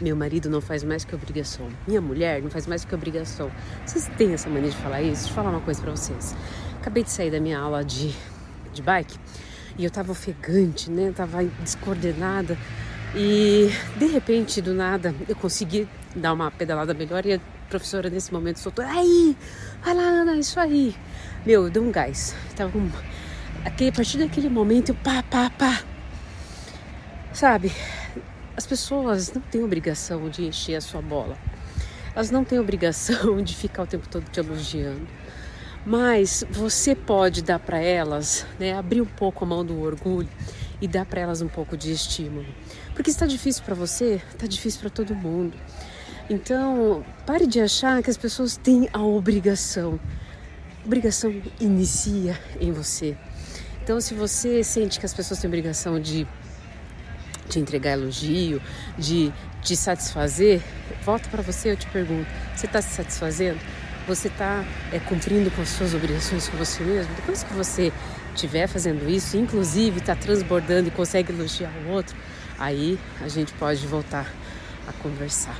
Meu marido não faz mais que obrigação. Minha mulher não faz mais que obrigação. Vocês têm essa mania de falar isso? Deixa eu falar uma coisa para vocês. Acabei de sair da minha aula de, de bike e eu tava ofegante, né? Tava descoordenada. E de repente, do nada, eu consegui dar uma pedalada melhor e a professora nesse momento soltou: Aí, vai lá, Ana, isso aí. Meu, deu um gás. Tava um. Aquele, a partir daquele momento, eu pá, pá, pá. Sabe, as pessoas não têm obrigação de encher a sua bola. Elas não têm obrigação de ficar o tempo todo te elogiando. Mas você pode dar para elas, né, abrir um pouco a mão do orgulho e dar para elas um pouco de estímulo. Porque está difícil para você, está difícil para todo mundo. Então, pare de achar que as pessoas têm a obrigação. A obrigação inicia em você. Então, se você sente que as pessoas têm obrigação de de entregar elogio, de te satisfazer, volta para você, eu te pergunto, você está se satisfazendo? Você está é, cumprindo com as suas obrigações com você mesmo? Depois que você estiver fazendo isso, inclusive está transbordando e consegue elogiar o outro, aí a gente pode voltar a conversar.